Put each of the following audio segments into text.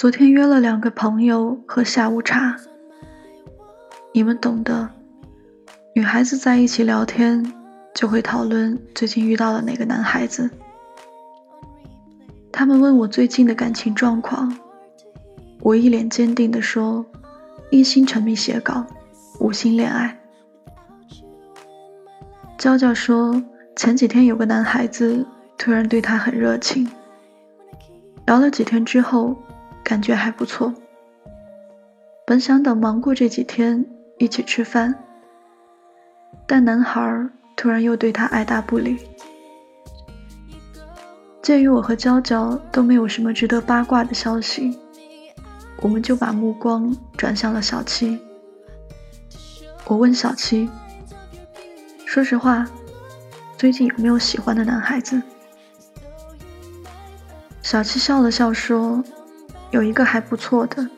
昨天约了两个朋友喝下午茶，你们懂的。女孩子在一起聊天，就会讨论最近遇到了哪个男孩子。他们问我最近的感情状况，我一脸坚定地说：一心沉迷写稿，无心恋爱。娇娇说，前几天有个男孩子突然对她很热情，聊了几天之后。感觉还不错。本想等忙过这几天一起吃饭，但男孩突然又对他爱答不理。鉴于我和娇娇都没有什么值得八卦的消息，我们就把目光转向了小七。我问小七：“说实话，最近有没有喜欢的男孩子？”小七笑了笑说。有一个还不错的，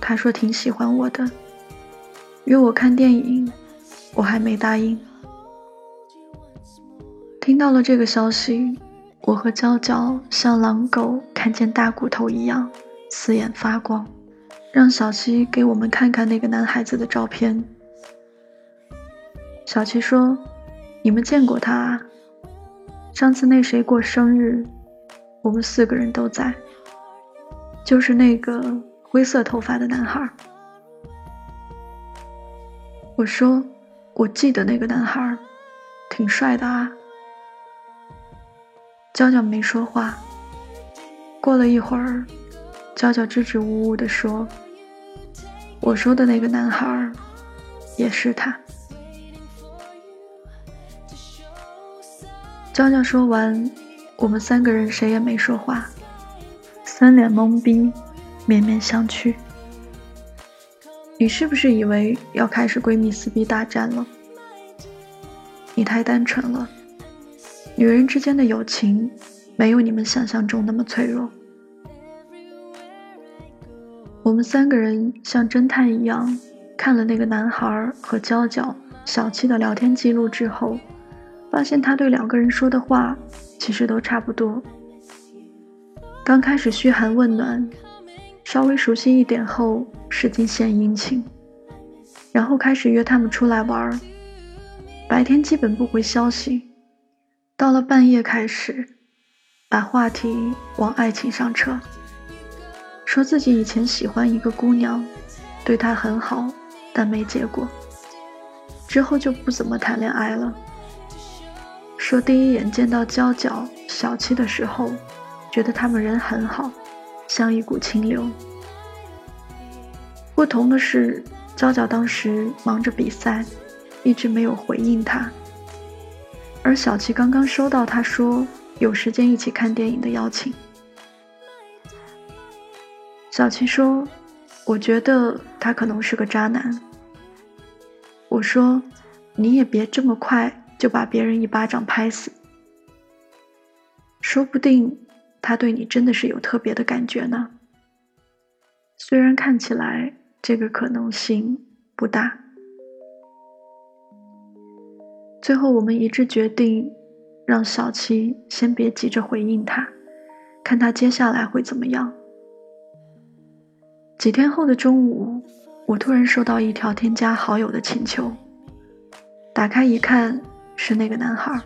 他说挺喜欢我的，约我看电影，我还没答应。听到了这个消息，我和娇娇像狼狗看见大骨头一样，四眼发光，让小七给我们看看那个男孩子的照片。小七说：“你们见过他啊？上次那谁过生日，我们四个人都在。”就是那个灰色头发的男孩。我说，我记得那个男孩，挺帅的啊。娇娇没说话。过了一会儿，娇娇支支吾吾地说：“我说的那个男孩，也是他。”娇娇说完，我们三个人谁也没说话。三脸懵逼，面面相觑。你是不是以为要开始闺蜜撕逼大战了？你太单纯了，女人之间的友情没有你们想象中那么脆弱。我们三个人像侦探一样看了那个男孩和娇娇、小七的聊天记录之后，发现他对两个人说的话其实都差不多。刚开始嘘寒问暖，稍微熟悉一点后使劲献殷勤，然后开始约他们出来玩儿白天基本不回消息，到了半夜开始把话题往爱情上扯，说自己以前喜欢一个姑娘，对她很好，但没结果，之后就不怎么谈恋爱了。说第一眼见到娇娇、小七的时候。觉得他们人很好，像一股清流。不同的是，娇娇当时忙着比赛，一直没有回应他。而小七刚刚收到他说有时间一起看电影的邀请。小七说：“我觉得他可能是个渣男。”我说：“你也别这么快就把别人一巴掌拍死，说不定。”他对你真的是有特别的感觉呢，虽然看起来这个可能性不大。最后我们一致决定，让小七先别急着回应他，看他接下来会怎么样。几天后的中午，我突然收到一条添加好友的请求，打开一看，是那个男孩。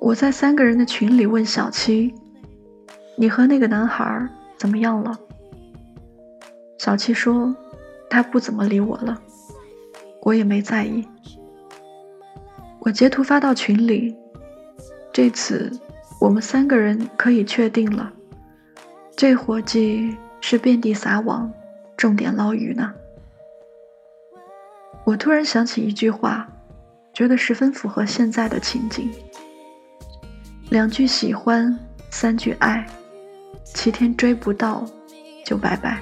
我在三个人的群里问小七：“你和那个男孩怎么样了？”小七说：“他不怎么理我了，我也没在意。”我截图发到群里，这次我们三个人可以确定了，这伙计是遍地撒网，重点捞鱼呢。我突然想起一句话，觉得十分符合现在的情景。两句喜欢，三句爱，七天追不到，就拜拜。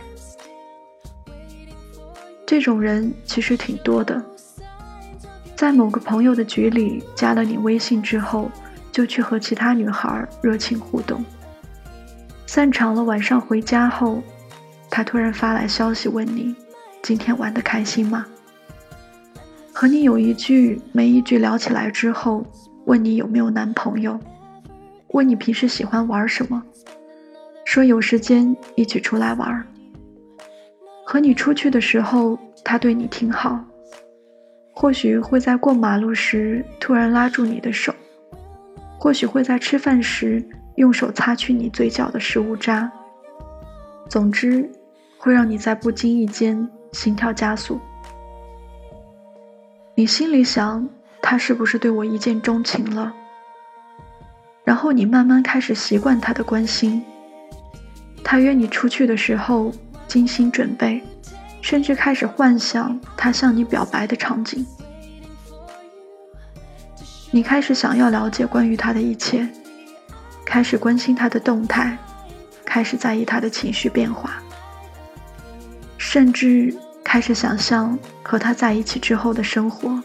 这种人其实挺多的，在某个朋友的局里加了你微信之后，就去和其他女孩热情互动。散场了，晚上回家后，他突然发来消息问你，今天玩的开心吗？和你有一句没一句聊起来之后，问你有没有男朋友。问你平时喜欢玩什么？说有时间一起出来玩。和你出去的时候，他对你挺好，或许会在过马路时突然拉住你的手，或许会在吃饭时用手擦去你嘴角的食物渣。总之，会让你在不经意间心跳加速。你心里想，他是不是对我一见钟情了？然后你慢慢开始习惯他的关心。他约你出去的时候，精心准备，甚至开始幻想他向你表白的场景。你开始想要了解关于他的一切，开始关心他的动态，开始在意他的情绪变化，甚至。开始想象和他在一起之后的生活。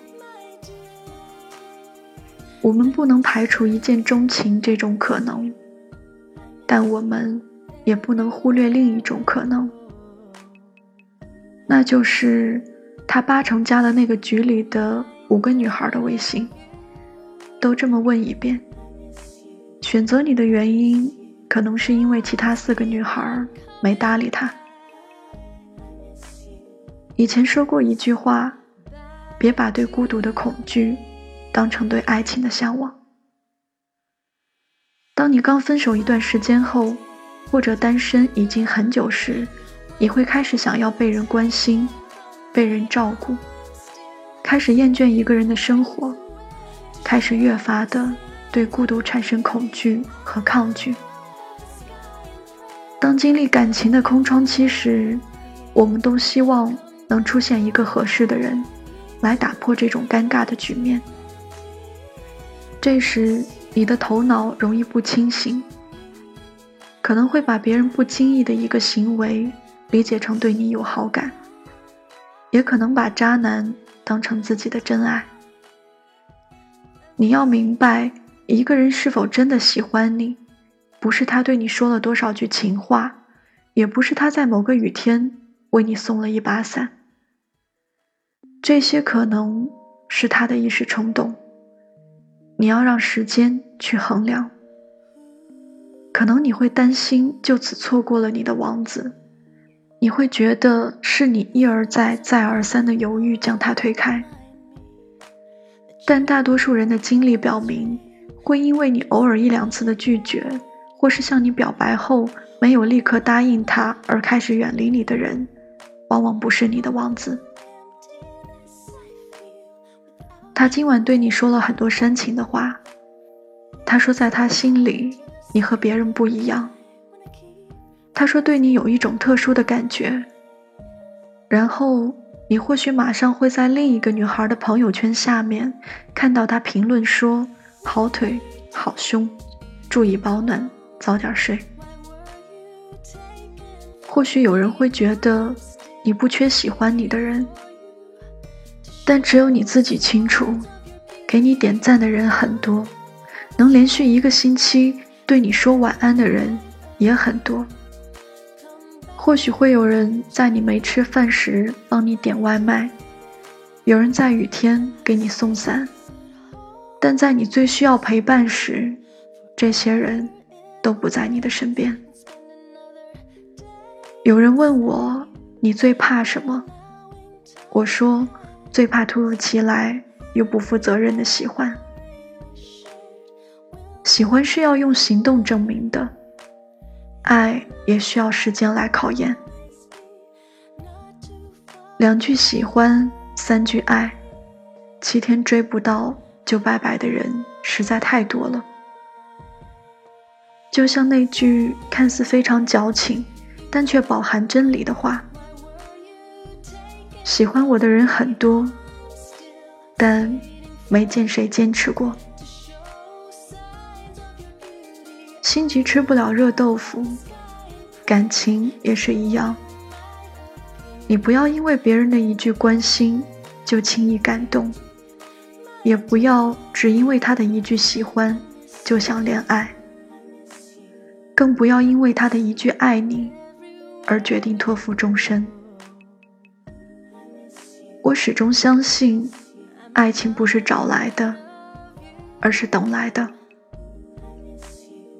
我们不能排除一见钟情这种可能，但我们也不能忽略另一种可能，那就是他八成加了那个局里的五个女孩的微信，都这么问一遍。选择你的原因，可能是因为其他四个女孩没搭理他。以前说过一句话：“别把对孤独的恐惧当成对爱情的向往。”当你刚分手一段时间后，或者单身已经很久时，你会开始想要被人关心、被人照顾，开始厌倦一个人的生活，开始越发的对孤独产生恐惧和抗拒。当经历感情的空窗期时，我们都希望。能出现一个合适的人，来打破这种尴尬的局面。这时，你的头脑容易不清醒，可能会把别人不经意的一个行为理解成对你有好感，也可能把渣男当成自己的真爱。你要明白，一个人是否真的喜欢你，不是他对你说了多少句情话，也不是他在某个雨天为你送了一把伞。这些可能是他的一时冲动，你要让时间去衡量。可能你会担心就此错过了你的王子，你会觉得是你一而再、再而三的犹豫将他推开。但大多数人的经历表明，会因为你偶尔一两次的拒绝，或是向你表白后没有立刻答应他而开始远离你的人，往往不是你的王子。他今晚对你说了很多煽情的话。他说，在他心里，你和别人不一样。他说，对你有一种特殊的感觉。然后，你或许马上会在另一个女孩的朋友圈下面看到他评论说：“好腿，好胸，注意保暖，早点睡。”或许有人会觉得，你不缺喜欢你的人。但只有你自己清楚，给你点赞的人很多，能连续一个星期对你说晚安的人也很多。或许会有人在你没吃饭时帮你点外卖，有人在雨天给你送伞，但在你最需要陪伴时，这些人都不在你的身边。有人问我，你最怕什么？我说。最怕突如其来又不负责任的喜欢。喜欢是要用行动证明的，爱也需要时间来考验。两句喜欢，三句爱，七天追不到就拜拜的人实在太多了。就像那句看似非常矫情，但却饱含真理的话。喜欢我的人很多，但没见谁坚持过。心急吃不了热豆腐，感情也是一样。你不要因为别人的一句关心就轻易感动，也不要只因为他的一句喜欢就想恋爱，更不要因为他的一句爱你而决定托付终身。我始终相信，爱情不是找来的，而是等来的。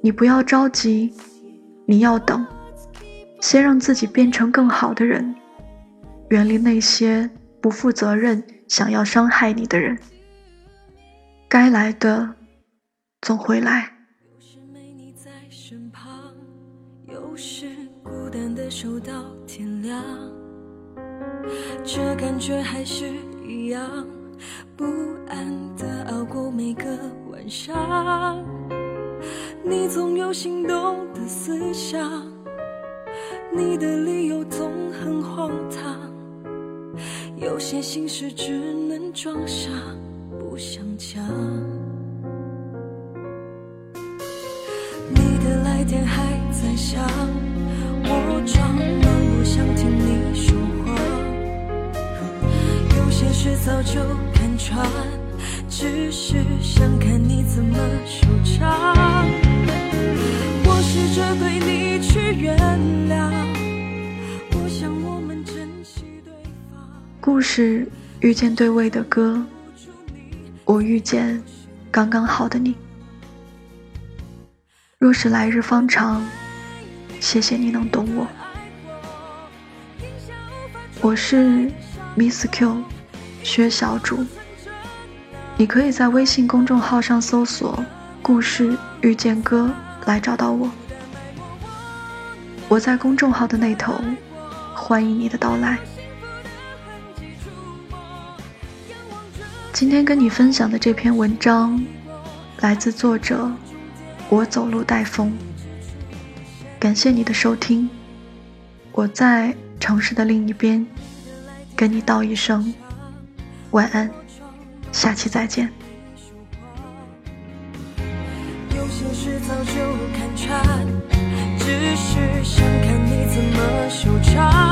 你不要着急，你要等，先让自己变成更好的人，远离那些不负责任、想要伤害你的人。该来的总会来。有时，孤单的守到天亮，这感觉还是一样，不安的熬过每个晚上。你总有心动的思想，你的理由总很荒唐，有些心事只能装傻。不想讲，是遇见对味的歌。我遇见刚刚好的你。若是来日方长，谢谢你能懂我。我是 Miss Q，薛小主。你可以在微信公众号上搜索“故事遇见歌”来找到我。我在公众号的那头，欢迎你的到来。今天跟你分享的这篇文章，来自作者我走路带风。感谢你的收听，我在城市的另一边，跟你道一声晚安，下期再见。只是想看你怎么收场。